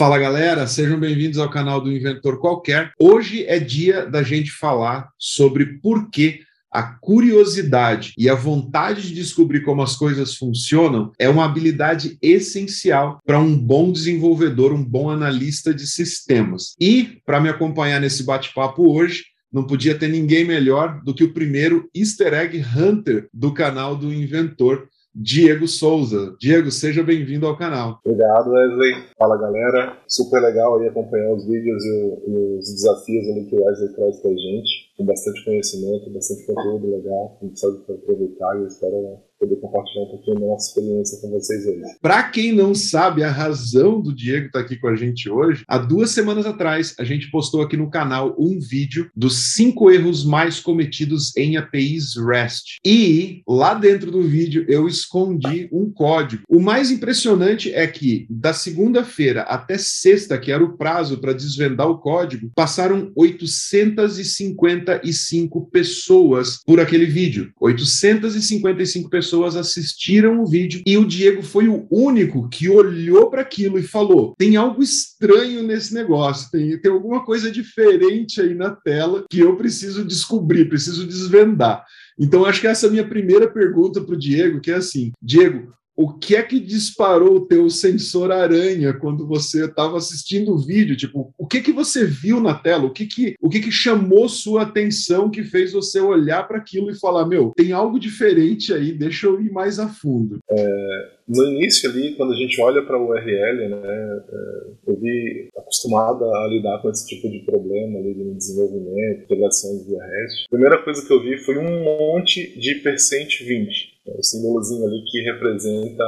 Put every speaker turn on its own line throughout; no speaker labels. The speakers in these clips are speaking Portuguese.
Fala galera, sejam bem-vindos ao canal do Inventor Qualquer. Hoje é dia da gente falar sobre por que a curiosidade e a vontade de descobrir como as coisas funcionam é uma habilidade essencial para um bom desenvolvedor, um bom analista de sistemas. E para me acompanhar nesse bate-papo hoje, não podia ter ninguém melhor do que o primeiro Easter Egg Hunter do canal do Inventor, Diego Souza. Diego, seja bem-vindo ao canal.
Obrigado, Wesley. Fala, galera. Super legal aí acompanhar os vídeos e, os desafios ali que o Wesley traz pra gente. Com bastante conhecimento, bastante conteúdo legal. A gente sabe aproveitar e espero poder compartilhar um pouquinho da nossa experiência com vocês hoje.
Para quem não sabe a razão do Diego estar tá aqui com a gente hoje, há duas semanas atrás a gente postou aqui no canal um vídeo dos cinco erros mais cometidos em APIs REST. E lá dentro do vídeo eu escondi um código. O mais impressionante é que da segunda-feira até sexta, que era o prazo para desvendar o código, passaram 855 pessoas por aquele vídeo. 855 pessoas pessoas assistiram o vídeo e o Diego foi o único que olhou para aquilo e falou: tem algo estranho nesse negócio, tem, tem alguma coisa diferente aí na tela que eu preciso descobrir, preciso desvendar. Então, acho que essa é a minha primeira pergunta para o Diego, que é assim: Diego, o que é que disparou o teu sensor aranha quando você estava assistindo o vídeo? Tipo, o que que você viu na tela? O que que, o que que chamou sua atenção que fez você olhar para aquilo e falar, meu, tem algo diferente aí, deixa eu ir mais a fundo?
É, no início ali, quando a gente olha para o URL, né, é, eu vi acostumada a lidar com esse tipo de problema ali de desenvolvimento, integração de REST. A primeira coisa que eu vi foi um monte de percent 20 é o símbolozinho ali que representa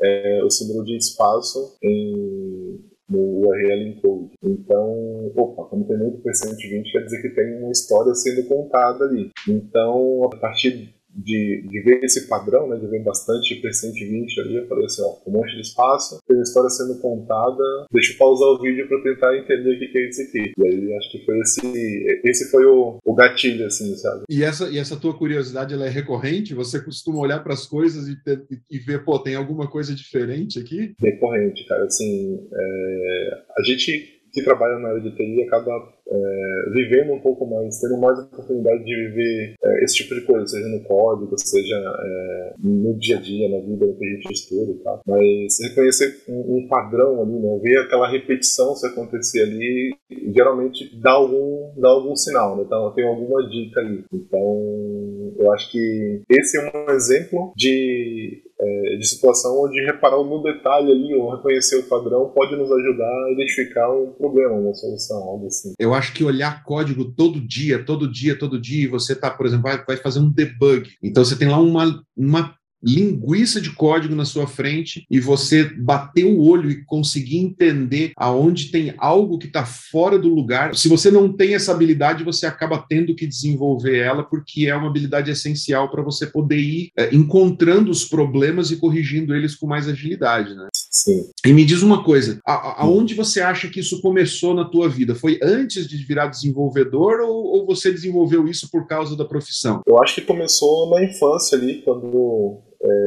é, o símbolo de espaço em, no URL encode. Então, opa, como tem muito percent 20, quer dizer que tem uma história sendo contada ali. Então, a partir de, de ver esse padrão, né, de ver bastante percent 20 ali, eu falei assim, ó, um monte de espaço, tem uma história sendo contada, deixa eu pausar o vídeo para tentar entender o que, que é isso aqui. E aí acho que foi esse, esse foi o, o gatilho, assim, sabe?
E essa, e essa tua curiosidade, ela é recorrente? Você costuma olhar para as coisas e, ter, e ver, pô, tem alguma coisa diferente aqui?
Recorrente, cara, assim, é, a gente que trabalha na área de TI acaba é, vivendo um pouco mais, tendo mais oportunidade de viver é, esse tipo de coisa, seja no código, seja é, no dia a dia, na vida que a gente estuda tal. Mas reconhecer um, um, padrão ali, né? ver aquela repetição se acontecer ali, geralmente dá algum, dá algum sinal, né? então tem alguma dica ali. Então, eu acho que esse é um exemplo de é, de situação onde reparar no detalhe ali ou reconhecer o padrão pode nos ajudar a identificar um problema, uma solução, algo assim.
Eu acho que olhar código todo dia, todo dia, todo dia, e você tá, por exemplo, vai, vai fazer um debug. Então você tem lá uma, uma linguiça de código na sua frente e você bater o olho e conseguir entender aonde tem algo que está fora do lugar. Se você não tem essa habilidade, você acaba tendo que desenvolver ela porque é uma habilidade essencial para você poder ir é, encontrando os problemas e corrigindo eles com mais agilidade, né?
Sim.
E me diz uma coisa, a, aonde você acha que isso começou na tua vida? Foi antes de virar desenvolvedor ou, ou você desenvolveu isso por causa da profissão?
Eu acho que começou na infância ali, quando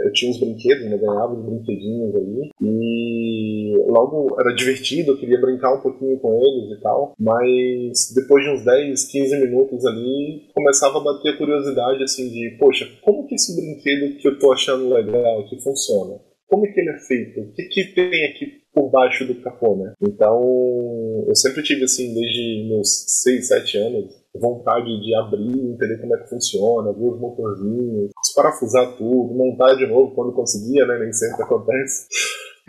eu tinha uns brinquedos, né, ganhava uns brinquedinhos ali, e logo era divertido, eu queria brincar um pouquinho com eles e tal, mas depois de uns 10, 15 minutos ali, começava a bater a curiosidade, assim, de, poxa, como que esse brinquedo que eu tô achando legal, que funciona? Como que ele é feito? O que, que tem aqui por baixo do capô, né? Então, eu sempre tive, assim, desde meus 6, 7 anos, vontade de abrir, entender como é que funciona, ver os motorzinhos, parafusar tudo, montar de novo quando conseguia, né? Nem sempre acontece.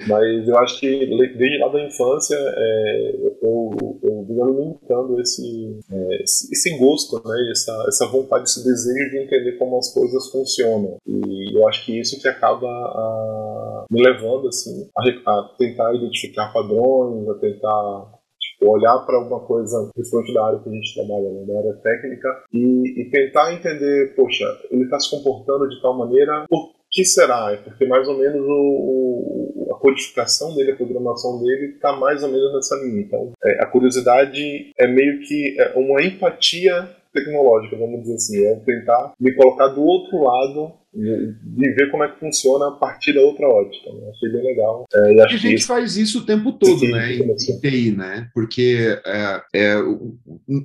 Mas eu acho que desde lá da infância é, eu, eu alimentando esse, é, esse, gosto, né, essa, essa vontade, esse desejo de entender como as coisas funcionam. E eu acho que isso que acaba a, me levando assim, a, a tentar identificar padrões, a tentar olhar para alguma coisa, principalmente da área que a gente trabalha, né, da área técnica, e, e tentar entender, poxa, ele está se comportando de tal maneira, por que será? É porque mais ou menos o, o, a codificação dele, a programação dele está mais ou menos nessa linha. Então, é, a curiosidade é meio que é uma empatia tecnológica, vamos dizer assim, é tentar me colocar do outro lado de ver como é que funciona a partir da outra ótica. Né? Achei bem legal.
É, e, a gente isso... faz isso o tempo todo, né? Em, em TI, né? Porque é, é,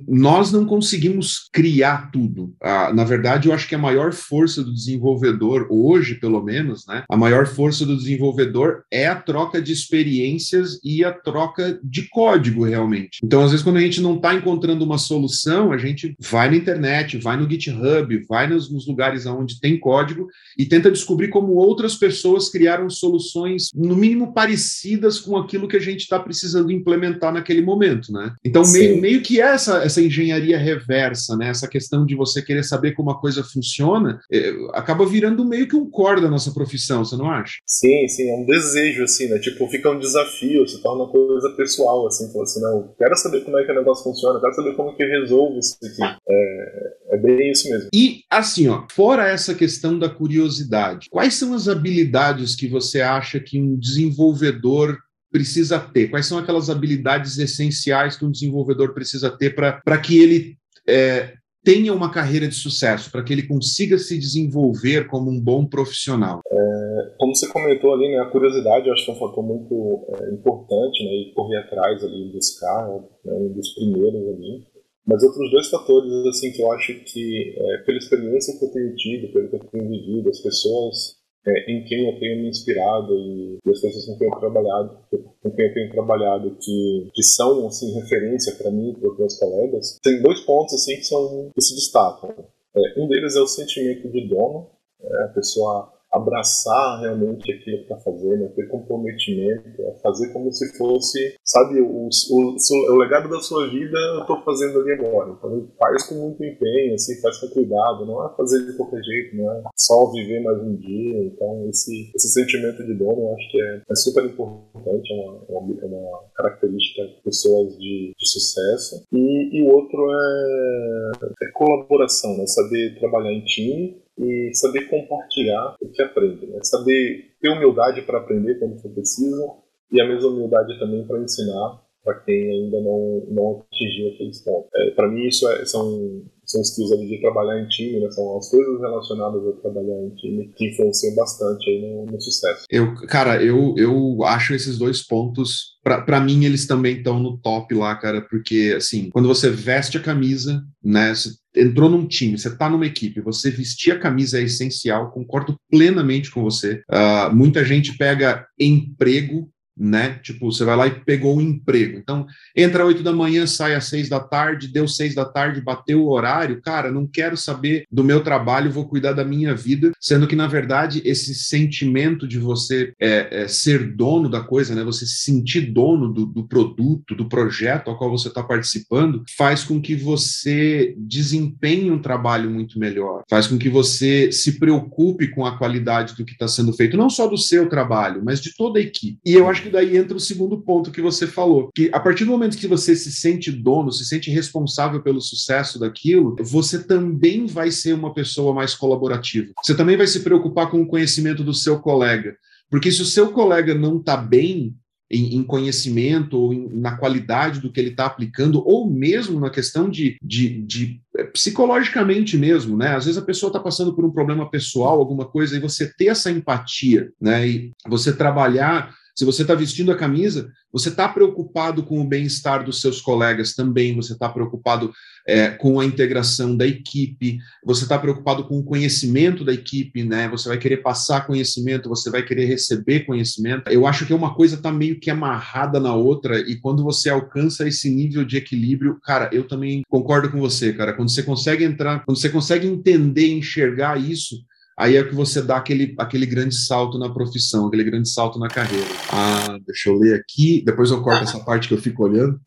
nós não conseguimos criar tudo. Ah, na verdade, eu acho que a maior força do desenvolvedor, hoje pelo menos, né? A maior força do desenvolvedor é a troca de experiências e a troca de código, realmente. Então, às vezes, quando a gente não está encontrando uma solução, a gente vai na internet, vai no GitHub, vai nos, nos lugares onde tem código código e tenta descobrir como outras pessoas criaram soluções, no mínimo, parecidas com aquilo que a gente está precisando implementar naquele momento, né? Então, meio, meio que essa, essa engenharia reversa, né? Essa questão de você querer saber como a coisa funciona, é, acaba virando meio que um core da nossa profissão, você não acha?
Sim, sim, é um desejo, assim, né? Tipo, fica um desafio, se torna uma coisa pessoal, assim, fala assim, não, quero saber como é que o negócio funciona, quero saber como que eu resolvo isso aqui. É, é bem isso mesmo.
E, assim, ó, fora essa questão da da curiosidade. Quais são as habilidades que você acha que um desenvolvedor precisa ter? Quais são aquelas habilidades essenciais que um desenvolvedor precisa ter para que ele é, tenha uma carreira de sucesso, para que ele consiga se desenvolver como um bom profissional?
É, como você comentou ali, né, a curiosidade eu acho que é um fator muito é, importante, né, e correr atrás ali, buscar, né, um dos primeiros ali. Mas outros dois fatores, assim, que eu acho que, é, pela experiência que eu tenho tido, pelo que eu tenho vivido, as pessoas é, em quem eu tenho me inspirado e, as pessoas com quem eu trabalhado, com quem eu tenho trabalhado, que, que são, assim, referência para mim e para os meus colegas, tem dois pontos, assim, que, são, que se destacam. É, um deles é o sentimento de dono, é, a pessoa abraçar realmente aquilo que está fazendo, ter comprometimento, é fazer como se fosse, sabe, o, o, o legado da sua vida eu estou fazendo ali agora. Então faz com muito empenho, assim, faz com cuidado, não é fazer de qualquer jeito, não é só viver mais um dia. Então esse, esse sentimento de dono eu acho que é, é super importante, é uma, é uma, é uma característica de pessoas de, de sucesso. E, e o outro é, é colaboração, né? saber trabalhar em time e saber compartilhar o que aprende, né? saber ter humildade para aprender quando for preciso e a mesma humildade também para ensinar para quem ainda não, não atingiu aqueles pontos. É, para mim, isso é, são, são skills ali de trabalhar em time, né? são as coisas relacionadas a trabalhar em time que influenciam bastante aí no, no sucesso.
Eu, cara, eu, eu acho esses dois pontos, para mim, eles também estão no top lá, cara, porque, assim, quando você veste a camisa, né, você entrou num time, você está numa equipe, você vestir a camisa é essencial, concordo plenamente com você. Uh, muita gente pega emprego né? Tipo, você vai lá e pegou um emprego. Então, entra às 8 da manhã, sai às 6 da tarde, deu 6 da tarde, bateu o horário. Cara, não quero saber do meu trabalho, vou cuidar da minha vida. Sendo que, na verdade, esse sentimento de você é, é, ser dono da coisa, né? Você se sentir dono do, do produto, do projeto ao qual você está participando, faz com que você desempenhe um trabalho muito melhor, faz com que você se preocupe com a qualidade do que está sendo feito, não só do seu trabalho, mas de toda a equipe. E eu acho que daí entra o segundo ponto que você falou, que a partir do momento que você se sente dono, se sente responsável pelo sucesso daquilo, você também vai ser uma pessoa mais colaborativa. Você também vai se preocupar com o conhecimento do seu colega. Porque se o seu colega não está bem, em, em, conhecimento ou em, na qualidade do que ele está aplicando, ou mesmo na questão de, de, de, é, psicologicamente mesmo, né? Às vezes a pessoa está passando por um problema pessoal, alguma coisa, e você ter essa empatia, né? E você trabalhar se você está vestindo a camisa, você está preocupado com o bem-estar dos seus colegas também, você está preocupado é, com a integração da equipe, você está preocupado com o conhecimento da equipe, né? Você vai querer passar conhecimento, você vai querer receber conhecimento. Eu acho que uma coisa está meio que amarrada na outra, e quando você alcança esse nível de equilíbrio, cara, eu também concordo com você, cara. Quando você consegue entrar, quando você consegue entender, enxergar isso, aí é que você dá aquele, aquele grande salto na profissão, aquele grande salto na carreira. Ah, deixa eu ler aqui, depois eu corto essa parte que eu fico olhando.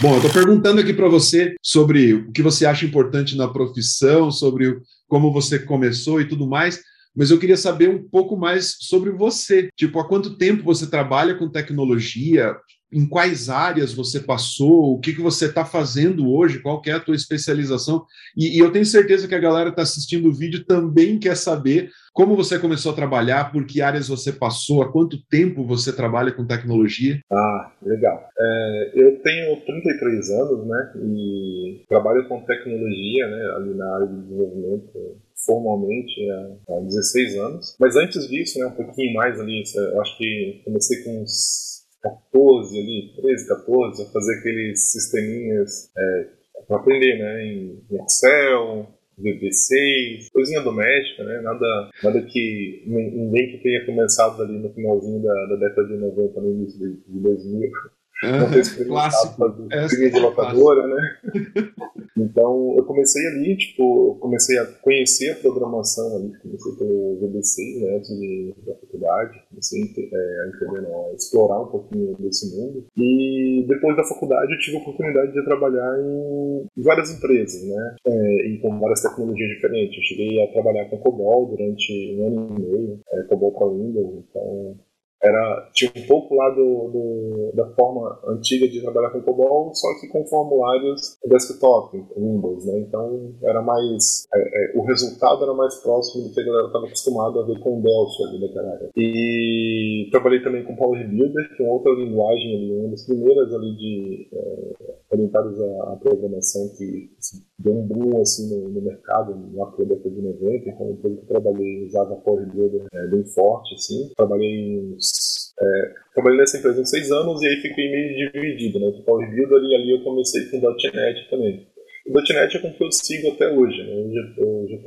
Bom, eu estou perguntando aqui para você sobre o que você acha importante na profissão, sobre como você começou e tudo mais, mas eu queria saber um pouco mais sobre você. Tipo, há quanto tempo você trabalha com tecnologia? Em quais áreas você passou, o que, que você está fazendo hoje, qual é a tua especialização. E, e eu tenho certeza que a galera está assistindo o vídeo também quer saber como você começou a trabalhar, por que áreas você passou, há quanto tempo você trabalha com tecnologia?
Ah, legal. É, eu tenho 33 anos, né, e trabalho com tecnologia, né, ali na área de desenvolvimento formalmente há, 16 anos. Mas antes disso, né, um pouquinho mais ali, eu acho que comecei com uns 14 ali, 13, 14, a fazer aqueles sisteminhas é, para aprender, né, em Excel, VB6, coisinha doméstica, né? Nada, nada que ninguém que tenha começado ali no finalzinho da, da década de 90, no início de, de 2000,
não ter experimentado
fazer é de locadora, né? Então, eu comecei ali, tipo, comecei a conhecer a programação ali, comecei pelo VB6, né, de, da faculdade, comecei é, a entender, não, a explorar um pouquinho desse mundo. E depois da faculdade eu tive a oportunidade de trabalhar em várias empresas, né, é, e com várias tecnologias diferentes. Eu cheguei a trabalhar com COBOL durante um ano e meio, é, COBOL para Windows, então era tinha um pouco lá do, do, da forma antiga de trabalhar com COBOL, só que com formulários desktop, Windows, né? Então era mais é, é, o resultado era mais próximo do que a galera estava acostumada a ver com Delphi ali naquela época. E trabalhei também com Power Builder, que é outra linguagem ali, uma das primeiras ali de é, orientadas à, à, programação que assim, deu um boom assim no, no mercado lá pela de 90. Então, depois que eu trabalhei usava Power Builder é, bem forte assim. Trabalhei uns é, trabalhei nessa empresa uns seis anos e aí fiquei meio dividido, né? O Power Builder e ali eu comecei com .NET também. O .NET é com que eu sigo até hoje, né? Eu já, eu já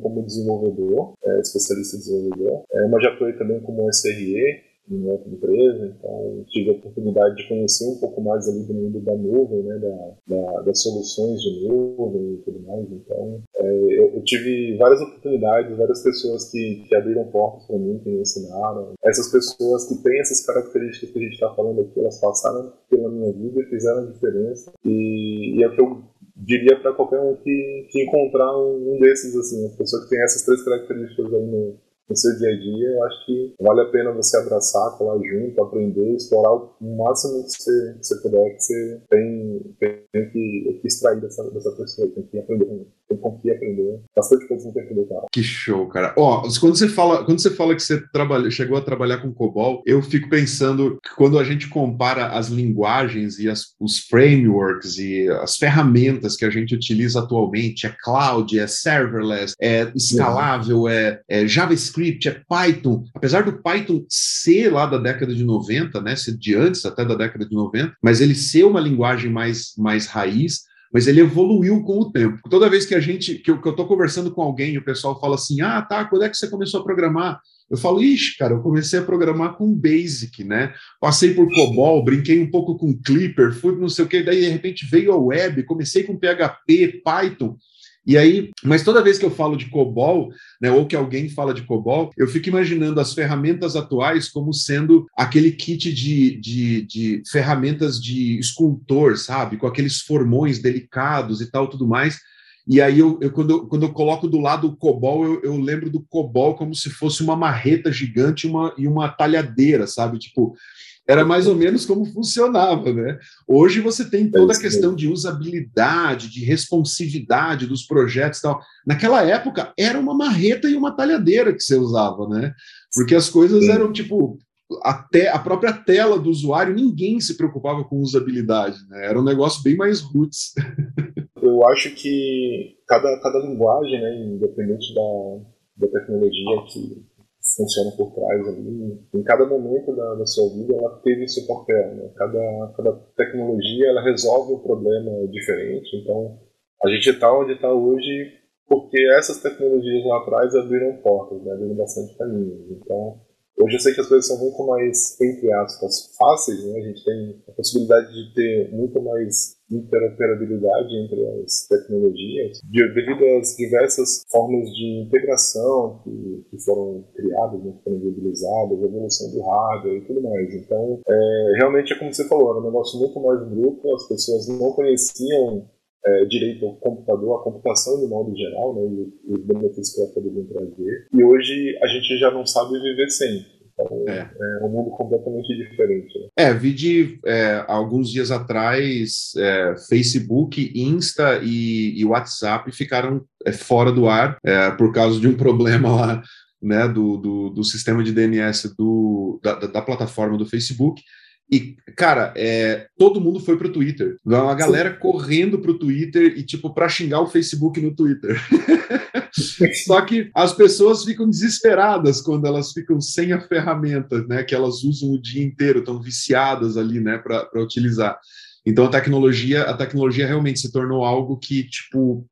como desenvolvedor, é, especialista em desenvolvedor, é, mas já estou também como SRE, em outra empresa, então tive a oportunidade de conhecer um pouco mais ali do mundo da nuvem, né, da, da das soluções de nuvem e tudo mais. Então, é, eu, eu, tive várias oportunidades, várias pessoas que, que abriram portas para mim, que me ensinaram. Essas pessoas que têm essas características que a gente está falando aqui, elas passaram pela minha vida fizeram diferença. E, e é o que eu diria para qualquer um que, que encontrar um, um desses, assim, uma pessoa que tem essas três características aí no, no seu dia a dia, eu acho que vale a pena você abraçar, colar junto, aprender, explorar o máximo que você, que você puder, que você tem, tem, que, que extrair dessa, dessa pessoa, tem que aprender tem com que aprender. Bastante coisa cara.
Que show, cara. Ó, quando você fala, quando você fala que você trabalha, chegou a trabalhar com COBOL, eu fico pensando que quando a gente compara as linguagens e as, os frameworks e as ferramentas que a gente utiliza atualmente, é cloud, é serverless, é escalável, é, é JavaScript, é Python. Apesar do Python ser lá da década de 90, né, ser de antes até da década de 90, mas ele ser uma linguagem mais, mais raiz, mas ele evoluiu com o tempo. Toda vez que a gente, que eu, tô conversando com alguém o pessoal fala assim, ah, tá, quando é que você começou a programar? Eu falo, ixi, cara, eu comecei a programar com Basic, né? Passei por COBOL, brinquei um pouco com Clipper, fui não sei o que, daí de repente veio a web, comecei com PHP, Python. E aí, mas toda vez que eu falo de COBOL, né, ou que alguém fala de COBOL, eu fico imaginando as ferramentas atuais como sendo aquele kit de, de, de ferramentas de escultor, sabe? Com aqueles formões delicados e tal, tudo mais. E aí, eu, eu, quando, eu, quando eu coloco do lado o COBOL, eu, eu lembro do COBOL como se fosse uma marreta gigante uma, e uma talhadeira, sabe? Tipo, era mais ou menos como funcionava, né? Hoje você tem toda a questão de usabilidade, de responsividade dos projetos e tal. Naquela época era uma marreta e uma talhadeira que você usava, né? Porque as coisas eram tipo até a própria tela do usuário, ninguém se preocupava com usabilidade, né? Era um negócio bem mais roots.
Eu acho que cada, cada linguagem, né, independente da, da tecnologia que funciona por trás ali. Em cada momento da, da sua vida, ela teve seu papel. Né? Cada, cada tecnologia ela resolve um problema diferente. Então, a gente está onde está hoje porque essas tecnologias lá atrás abriram portas, né? abriram bastante caminhos. Então, Hoje eu sei que as coisas são muito mais, entre aspas, fáceis, né? A gente tem a possibilidade de ter muito mais interoperabilidade entre as tecnologias, devido às diversas formas de integração que, que foram criadas, né, viabilizadas, a evolução do hardware e tudo mais. Então, é, realmente é como você falou, era um negócio muito mais bruto, as pessoas não conheciam é, direito ao computador, à computação de modo geral, né, e os benefícios que ela poderia trazer. E hoje a gente já não sabe viver sem. Então, é. é um mundo completamente diferente. Né?
É, vi de é, alguns dias atrás, é, Facebook, Insta e, e, WhatsApp ficaram é, fora do ar é, por causa de um problema lá né, do, do, do sistema de DNS do, da, da, plataforma do Facebook. E, cara, é, todo mundo foi pro Twitter. Uma galera correndo pro Twitter e, tipo, para xingar o Facebook no Twitter. Só que as pessoas ficam desesperadas quando elas ficam sem a ferramenta, né? Que elas usam o dia inteiro, estão viciadas ali, né, para utilizar. Então a tecnologia, a tecnologia realmente se tornou algo que, tipo,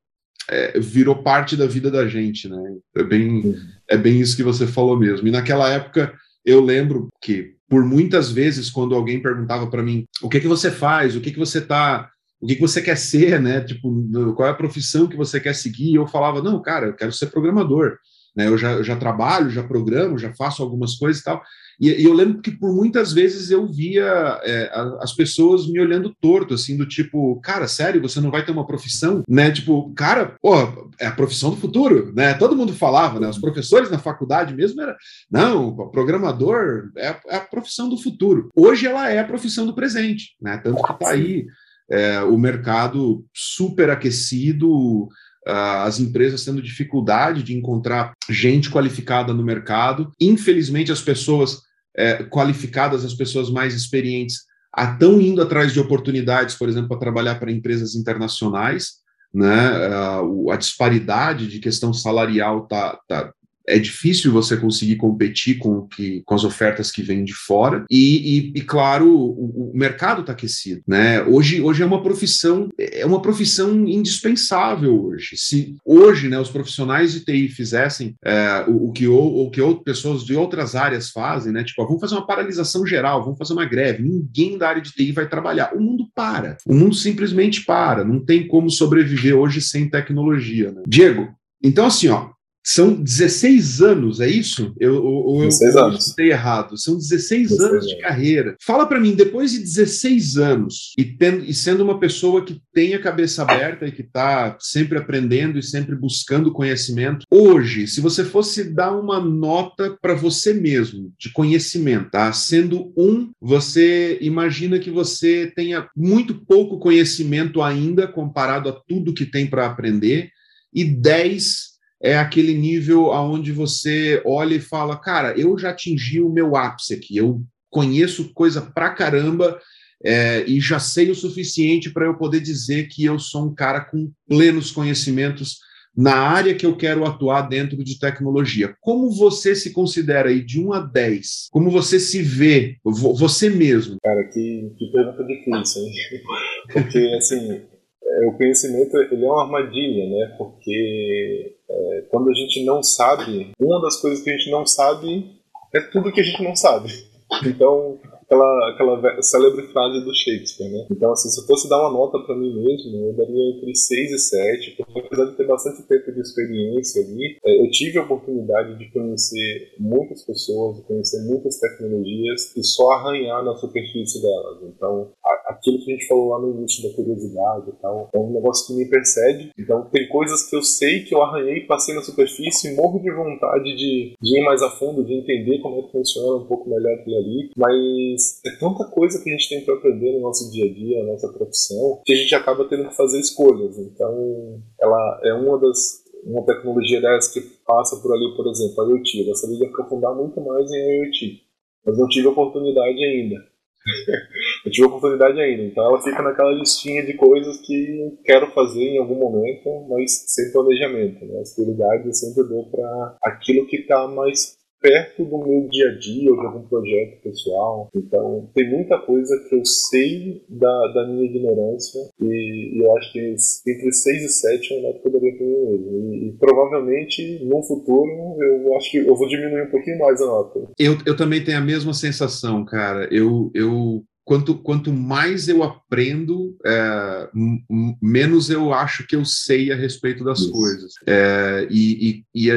é, virou parte da vida da gente, né? É bem, é bem isso que você falou mesmo. E naquela época eu lembro que por muitas vezes quando alguém perguntava para mim o que que você faz, o que que você tá, o que que você quer ser, né? Tipo, qual é a profissão que você quer seguir? Eu falava não, cara, eu quero ser programador. Né, eu, já, eu já trabalho, já programo, já faço algumas coisas e tal. E, e, eu lembro que por muitas vezes eu via é, as pessoas me olhando torto, assim, do tipo, cara, sério, você não vai ter uma profissão? Né? Tipo, cara, pô, é a profissão do futuro, né? Todo mundo falava, né? Os professores na faculdade mesmo era, não, programador é, é a profissão do futuro. Hoje ela é a profissão do presente, né? Tanto que tá aí é, o mercado super aquecido, as empresas tendo dificuldade de encontrar gente qualificada no mercado. Infelizmente, as pessoas é, qualificadas, as pessoas mais experientes, estão indo atrás de oportunidades, por exemplo, para trabalhar para empresas internacionais. Né? A, disparidade de questão salarial está tá, é difícil você conseguir competir com, que, com as ofertas que vêm de fora e, e, e claro, o, o mercado está aquecido, né? Hoje, hoje é uma profissão é uma profissão indispensável hoje. Se hoje, né, os profissionais de TI fizessem é, o, o, que o, o que outras pessoas de outras áreas fazem, né? Tipo, vamos fazer uma paralisação geral, vamos fazer uma greve. Ninguém da área de TI vai trabalhar. O mundo para. O mundo simplesmente para. Não tem como sobreviver hoje sem tecnologia. Né? Diego, então assim, ó, são 16 anos, é isso? Eu, ou eu, escutei errado. São 16, 16 anos de carreira. Fala para mim, depois de 16 anos e, tendo, e sendo uma pessoa que tem a cabeça aberta e que está sempre aprendendo e sempre buscando conhecimento, hoje, se você fosse dar uma nota para você mesmo de conhecimento, tá? Sendo um, você imagina que você tenha muito pouco conhecimento ainda comparado a tudo que tem para aprender, e 10 é aquele nível aonde você olha e fala, cara, eu já atingi o meu ápice aqui, eu conheço coisa pra caramba é, e já sei o suficiente para eu poder dizer que eu sou um cara com plenos conhecimentos na área que eu quero atuar dentro de tecnologia. Como você se considera aí de 1 a 10? Como você se vê, você mesmo?
Cara, que, que pergunta difícil, hein? Porque, assim, o conhecimento ele é uma armadilha, né? Porque é, quando a gente não sabe, uma das coisas que a gente não sabe é tudo que a gente não sabe. Então, aquela, aquela célebre frase do Shakespeare, né? Então, assim, se eu fosse dar uma nota para mim mesmo, eu daria entre 6 e 7, porque apesar de ter bastante tempo de experiência ali, é, eu tive a oportunidade de conhecer muitas pessoas, de conhecer muitas tecnologias e só arranhar na superfície delas. Então, aquilo que a gente falou lá no início da curiosidade e tal, é um negócio que me persegue. Então, tem coisas que eu sei que eu arranhei, passei na superfície e morro de vontade de, de ir mais a fundo, de entender como é que funciona um pouco melhor aquilo ali, mas é tanta coisa que a gente tem para aprender no nosso dia a dia, na nossa profissão, que a gente acaba tendo que fazer escolhas. Então, ela é uma das uma tecnologia dessa que passa por ali, por exemplo, a IoT. Eu gostaria de aprofundar muito mais em IoT, mas não tive oportunidade ainda. eu tive oportunidade ainda, então ela fica naquela listinha de coisas que quero fazer em algum momento, mas sem planejamento. Né? As prioridades eu sempre dou para aquilo que está mais perto do meu dia a dia ou de algum projeto pessoal. Então, tem muita coisa que eu sei da, da minha ignorância e, e eu acho que entre 6 e 7 é eu daria para mim mesmo. E, e, provavelmente, no futuro, eu acho que eu vou diminuir um pouquinho mais a nota.
Eu, eu também tenho a mesma sensação, cara. Eu, eu quanto, quanto mais eu aprendo, é, menos eu acho que eu sei a respeito das Isso. coisas. É, e, e, e,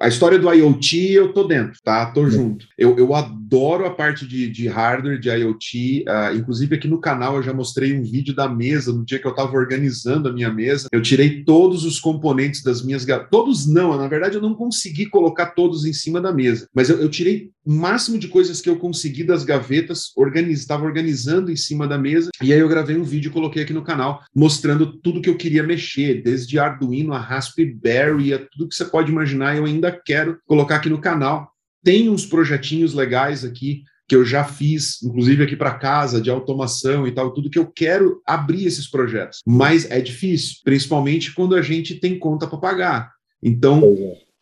a história do IoT, eu tô dentro, tá? Tô junto. Eu, eu adoro a parte de, de hardware, de IoT. Uh, ah, inclusive, aqui no canal eu já mostrei um vídeo da mesa, no dia que eu estava organizando a minha mesa. Eu tirei todos os componentes das minhas... Todos não, na verdade eu não consegui colocar todos em cima da mesa. Mas eu, eu tirei o máximo de coisas que eu consegui das gavetas, estava organizando em cima da mesa, e aí eu gravei um vídeo e coloquei aqui no canal, mostrando tudo que eu queria mexer, desde Arduino a Raspberry, a tudo que você pode imaginar, eu ainda quero colocar aqui no canal. Tem uns projetinhos legais aqui que eu já fiz, inclusive aqui para casa, de automação e tal, tudo que eu quero abrir esses projetos. Mas é difícil, principalmente quando a gente tem conta para pagar. Então,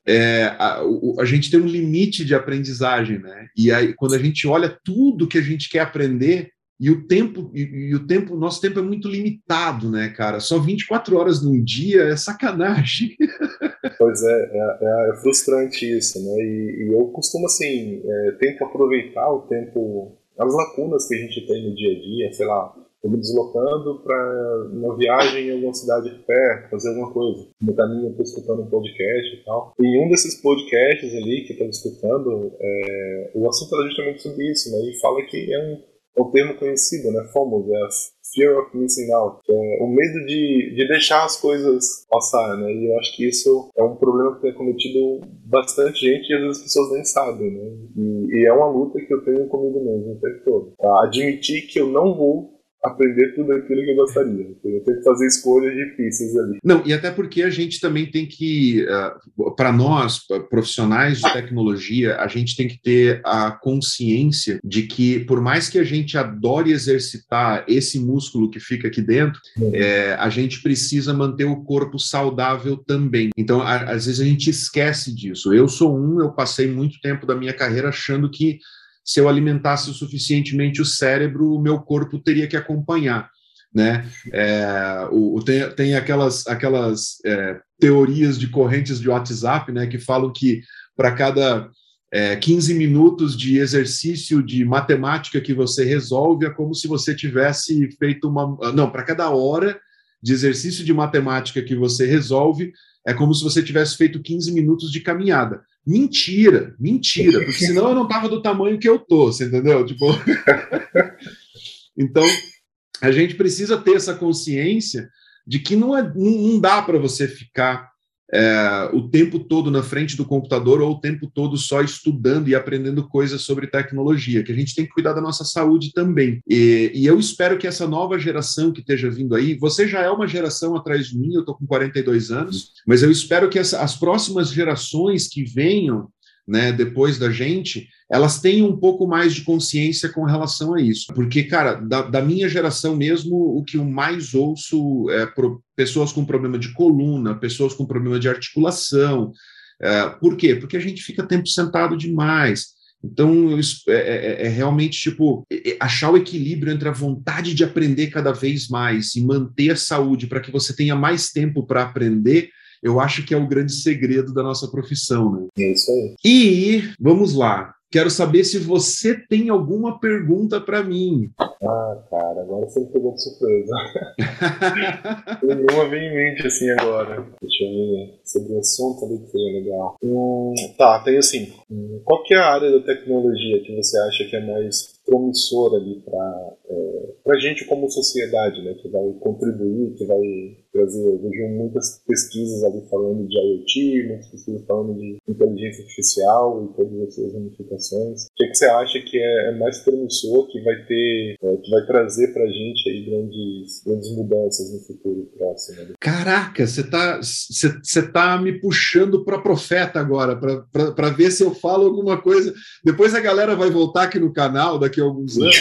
é, a, a, gente tem um limite de aprendizagem, né? E aí, quando a gente olha tudo que a gente quer aprender, e o tempo, e, e, o tempo, nosso tempo é muito limitado, né, cara? Só 24 horas num dia é sacanagem.
Pois é, é, é, é frustrante isso, né? E, e eu costumo, assim, é, tento aproveitar o tempo, as lacunas que a gente tem no dia a dia, sei lá, Me deslocando para uma viagem em alguma cidade perto, fazer alguma coisa. No caminho eu estou escutando um podcast e tal. E um desses podcasts ali que eu estou escutando, é, o assunto era justamente sobre isso, né? E fala que é um, é um termo conhecido, né? FOMO, é Fear of Missing Out. É o medo de, de deixar as coisas passar, né? E eu acho que isso é um problema que tem cometido bastante gente e às vezes as pessoas nem sabem, né? E, e é uma luta que eu tenho comigo mesmo o tempo todo. Admitir que eu não vou aprender tudo aquilo que eu gostaria. Eu tenho que fazer escolhas difíceis ali.
Não, e até porque a gente também tem que, ah, para nós, profissionais de tecnologia, a gente tem que ter a consciência de que, por mais que a gente adore exercitar esse músculo que fica aqui dentro, é, a gente precisa manter o corpo saudável também. Então, a, às vezes a gente esquece disso. Eu sou um, eu passei muito tempo da minha carreira achando que se eu alimentasse suficientemente o cérebro, o meu corpo teria que acompanhar. Né? É, o, tem, tem aquelas, aquelas é, teorias de correntes de WhatsApp né, que falam que para cada é, 15 minutos de exercício de matemática que você resolve, é como se você tivesse feito uma. Não, para cada hora de exercício de matemática que você resolve, é como se você tivesse feito 15 minutos de caminhada. Mentira, mentira, porque senão eu não tava do tamanho que eu tô, você entendeu? Tipo... então, a gente precisa ter essa consciência de que não, é, não dá para você ficar é, o tempo todo na frente do computador ou o tempo todo só estudando e aprendendo coisas sobre tecnologia, que a gente tem que cuidar da nossa saúde também. E, e eu espero que essa nova geração que esteja vindo aí, você já é uma geração atrás de mim, eu estou com 42 anos, mas eu espero que essa, as próximas gerações que venham né, depois da gente, elas tenham um pouco mais de consciência com relação a isso. Porque, cara, da, da minha geração mesmo, o que eu mais ouço é pro, pessoas com problema de coluna, pessoas com problema de articulação. É, por quê? Porque a gente fica tempo sentado demais. Então, é, é, é, realmente, tipo, achar o equilíbrio entre a vontade de aprender cada vez mais e manter a saúde para que você tenha mais tempo para aprender eu acho que é o grande segredo da nossa profissão. Né?
É isso aí.
E vamos lá. Quero saber se você tem alguma pergunta para mim.
Ah, cara, agora você me pegou de surpresa. Nenhuma vem em mente assim agora. Deixa eu ver sobre o assunto ali que seria legal. Hum, tá, tem assim. Hum, qual que é a área da tecnologia que você acha que é mais promissora ali para é, a gente como sociedade, né? Que vai contribuir, que vai trazer. Eu vejo muitas pesquisas ali falando de IoT, muitas pesquisas falando de inteligência artificial e todas as suas ramificações. O que, é que você acha que é, é mais promissor, que vai ter, é, que vai trazer para a gente aí grandes, grandes mudanças no futuro próximo? Né?
Caraca, você tá, você tá me puxando para profeta agora, para ver se eu falo alguma coisa. Depois a galera vai voltar aqui no canal daqui a alguns anos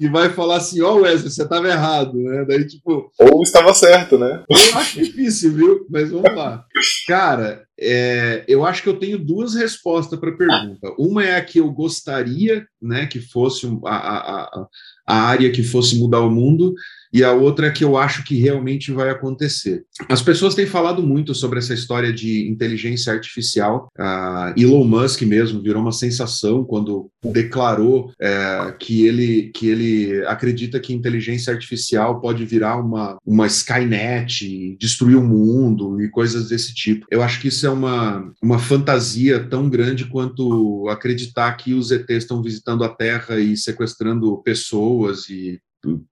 e vai falar assim: ó, oh, Wesley, você estava errado, né? Daí, tipo.
Ou estava certo, né?
Eu acho difícil, viu? Mas vamos lá. Cara, é, eu acho que eu tenho duas respostas para a pergunta. Uma é a que eu gostaria, né, que fosse a, a, a, a área que fosse mudar o mundo, e a outra que eu acho que realmente vai acontecer. As pessoas têm falado muito sobre essa história de inteligência artificial. Uh, Elon Musk mesmo virou uma sensação quando declarou é, que, ele, que ele acredita que inteligência artificial pode virar uma, uma Skynet, destruir o mundo e coisas desse tipo. Eu acho que isso é uma, uma fantasia tão grande quanto acreditar que os ETs estão visitando a Terra e sequestrando pessoas e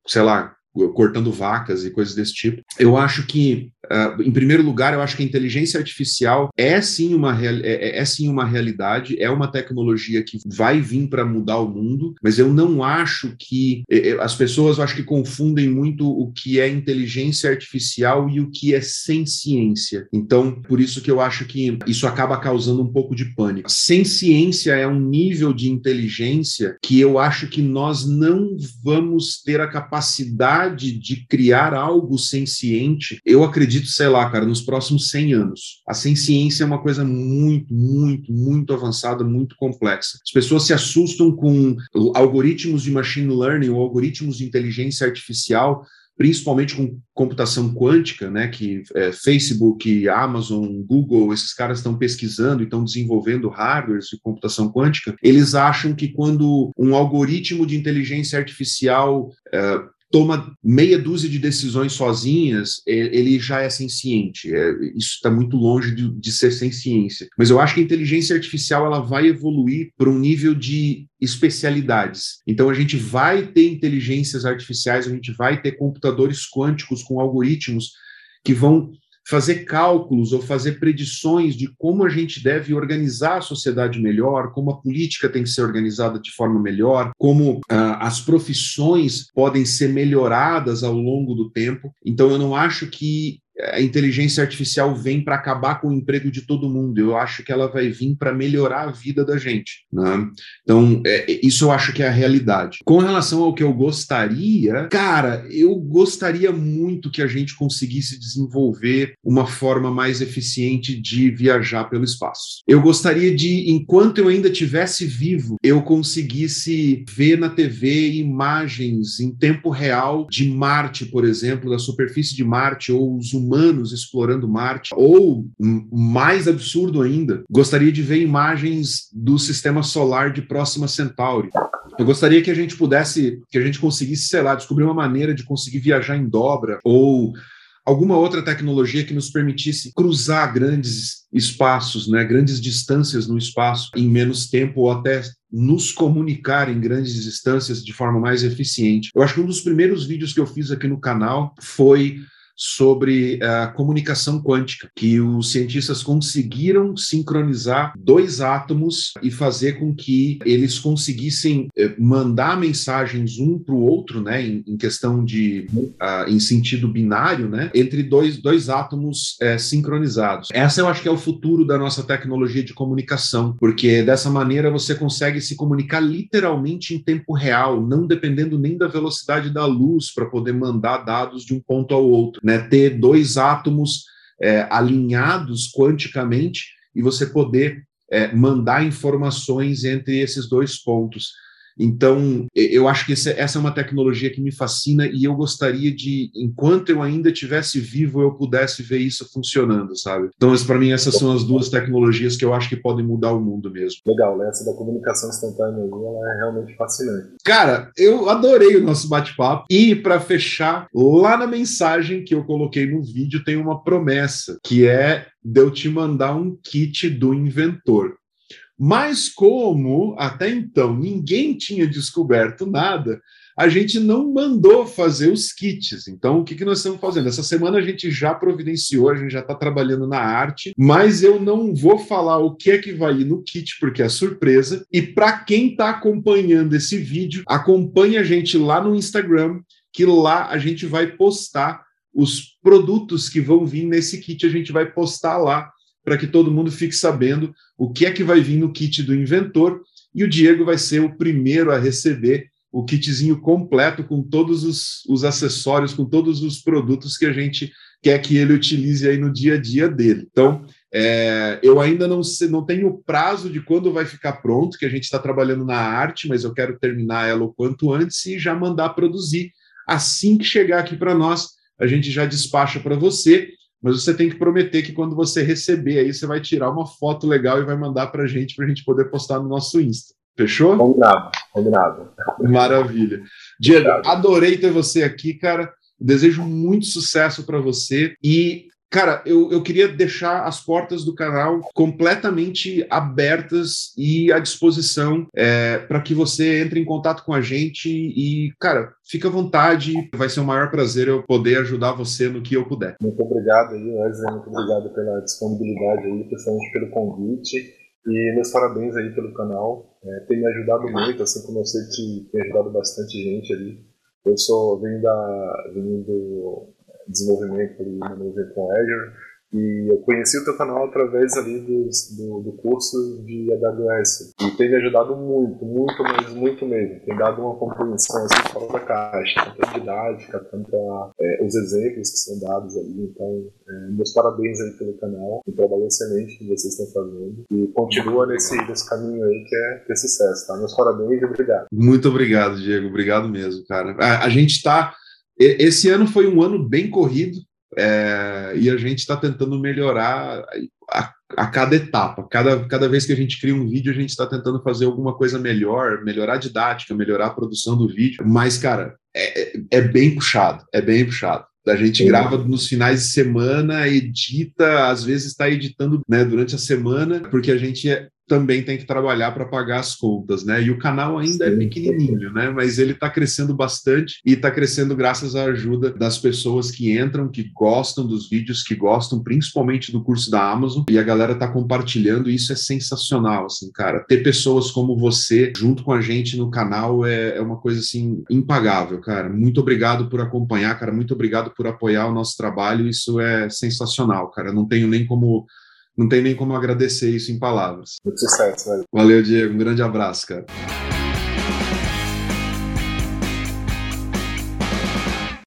sei lá, cortando vacas e coisas desse tipo. Eu acho que Uh, em primeiro lugar, eu acho que a inteligência artificial é sim uma, é, é, é sim uma realidade, é uma tecnologia que vai vir para mudar o mundo, mas eu não acho que é, é, as pessoas eu acho que confundem muito o que é inteligência artificial e o que é sem ciência. Então, por isso que eu acho que isso acaba causando um pouco de pânico. Sem ciência é um nível de inteligência que eu acho que nós não vamos ter a capacidade de criar algo senciente. Eu acredito sei lá, cara, nos próximos 100 anos. A ciência é uma coisa muito, muito, muito avançada, muito complexa. As pessoas se assustam com algoritmos de machine learning ou algoritmos de inteligência artificial principalmente com computação quântica, né, que é, Facebook, Amazon, Google, esses caras estão pesquisando e estão desenvolvendo hardwares de computação quântica, eles acham que quando um algoritmo de inteligência artificial é, toma meia dúzia de decisões sozinhas, ele já é senciente. É, isso está muito longe de, de, ser sem ciência. Mas eu acho que a inteligência artificial ela vai evoluir para um nível de especialidades. Então a gente vai ter inteligências artificiais, a gente vai ter computadores quânticos com algoritmos que vão fazer cálculos ou fazer predições de como a gente deve organizar a sociedade melhor, como a política tem que ser organizada de forma melhor, como uh, as profissões podem ser melhoradas ao longo do tempo. Então, eu não acho que a inteligência artificial vem para acabar com o emprego de todo mundo. Eu acho que ela vai vir para melhorar a vida da gente. Né? Então, é, isso eu acho que é a realidade. Com relação ao que eu gostaria, cara, eu gostaria muito que a gente conseguisse desenvolver uma forma mais eficiente de viajar pelo espaço. Eu gostaria de, enquanto eu ainda tivesse vivo, eu conseguisse ver na TV imagens em tempo real de Marte, por exemplo, da superfície de Marte ou os humanos explorando Marte, ou mais absurdo ainda, gostaria de ver imagens do sistema solar de Próxima Centauri. Eu gostaria que a gente pudesse, que a gente conseguisse, sei lá, descobrir uma maneira de conseguir viajar em dobra ou alguma outra tecnologia que nos permitisse cruzar grandes espaços, né, grandes distâncias no espaço em menos tempo ou até nos comunicar em grandes distâncias de forma mais eficiente. Eu acho que um dos primeiros vídeos que eu fiz aqui no canal foi sobre a comunicação quântica, que os cientistas conseguiram sincronizar dois átomos e fazer com que eles conseguissem eh, mandar mensagens um para o outro, né, em, em questão de, uh, em sentido binário, né, entre dois, dois átomos é, sincronizados. Essa eu acho que é o futuro da nossa tecnologia de comunicação, porque dessa maneira você consegue se comunicar literalmente em tempo real, não dependendo nem da velocidade da luz para poder mandar dados de um ponto ao outro né, ter dois átomos é, alinhados quanticamente e você poder é, mandar informações entre esses dois pontos. Então, eu acho que essa é uma tecnologia que me fascina e eu gostaria de, enquanto eu ainda tivesse vivo, eu pudesse ver isso funcionando, sabe? Então, para mim, essas são as duas tecnologias que eu acho que podem mudar o mundo mesmo.
Legal, né? Essa da comunicação instantânea aí, ela é realmente fascinante.
Cara, eu adorei o nosso bate-papo e, para fechar, lá na mensagem que eu coloquei no vídeo tem uma promessa, que é de eu te mandar um kit do inventor. Mas como até então ninguém tinha descoberto nada, a gente não mandou fazer os kits. Então, o que, que nós estamos fazendo? Essa semana a gente já providenciou, a gente já está trabalhando na arte, mas eu não vou falar o que é que vai ir no kit, porque é surpresa. E para quem está acompanhando esse vídeo, acompanhe a gente lá no Instagram, que lá a gente vai postar os produtos que vão vir nesse kit, a gente vai postar lá para que todo mundo fique sabendo o que é que vai vir no kit do inventor. E o Diego vai ser o primeiro a receber o kitzinho completo com todos os, os acessórios, com todos os produtos que a gente quer que ele utilize aí no dia a dia dele. Então, é, eu ainda não, sei, não tenho prazo de quando vai ficar pronto, que a gente está trabalhando na arte, mas eu quero terminar ela o quanto antes e já mandar produzir. Assim que chegar aqui para nós, a gente já despacha para você mas você tem que prometer que quando você receber aí, você vai tirar uma foto legal e vai mandar para a gente, para a gente poder postar no nosso Insta. Fechou?
Combinado, combinado.
Maravilha. Diego, adorei ter você aqui, cara. Desejo muito sucesso para você e Cara, eu, eu queria deixar as portas do canal completamente abertas e à disposição é, para que você entre em contato com a gente e, cara, fica à vontade. Vai ser um maior prazer eu poder ajudar você no que eu puder.
Muito obrigado aí, Wesley. Muito obrigado pela disponibilidade aí, principalmente pelo convite. E meus parabéns aí pelo canal. É, tem me ajudado muito, assim como eu sei que tem ajudado bastante gente ali. Eu sou, da, venho do desenvolvimento ali na nuvem com Azure e eu conheci o teu canal através ali do, do curso de AWS. E tem me ajudado muito, muito, mas muito mesmo. Tem dado uma compreensão assim, fora da caixa, tanto a didática, tanto a, é, os exemplos que são dados ali. Então, é, meus parabéns aí pelo canal. Um trabalho excelente que vocês estão fazendo. E continua nesse, nesse caminho aí que é ter sucesso, tá? Meus parabéns e obrigado.
Muito obrigado, Diego. Obrigado mesmo, cara. A, a gente está. Esse ano foi um ano bem corrido, é, e a gente está tentando melhorar a, a, cada etapa. Cada, cada vez que a gente cria um vídeo, a gente está tentando fazer alguma coisa melhor, melhorar a didática, melhorar a produção do vídeo. Mas, cara, é, é bem puxado, é bem puxado. A gente grava nos finais de semana, edita, às vezes está editando né, durante a semana, porque a gente é, também tem que trabalhar para pagar as contas, né? E o canal ainda é Sim. é pequenininho, né? Mas ele está crescendo bastante e está crescendo graças à ajuda das pessoas que entram, que gostam dos vídeos, que gostam principalmente do curso da Amazon e a galera está compartilhando. E isso é sensacional, assim, cara. Ter pessoas como você junto com a gente no canal é, é uma coisa assim impagável, cara. Muito obrigado por acompanhar, cara. Muito obrigado por apoiar o nosso trabalho. Isso é sensacional, cara. Não tenho nem como não tem nem como agradecer isso em palavras.
Muito sucesso, velho.
Valeu, Diego. Um grande abraço, cara.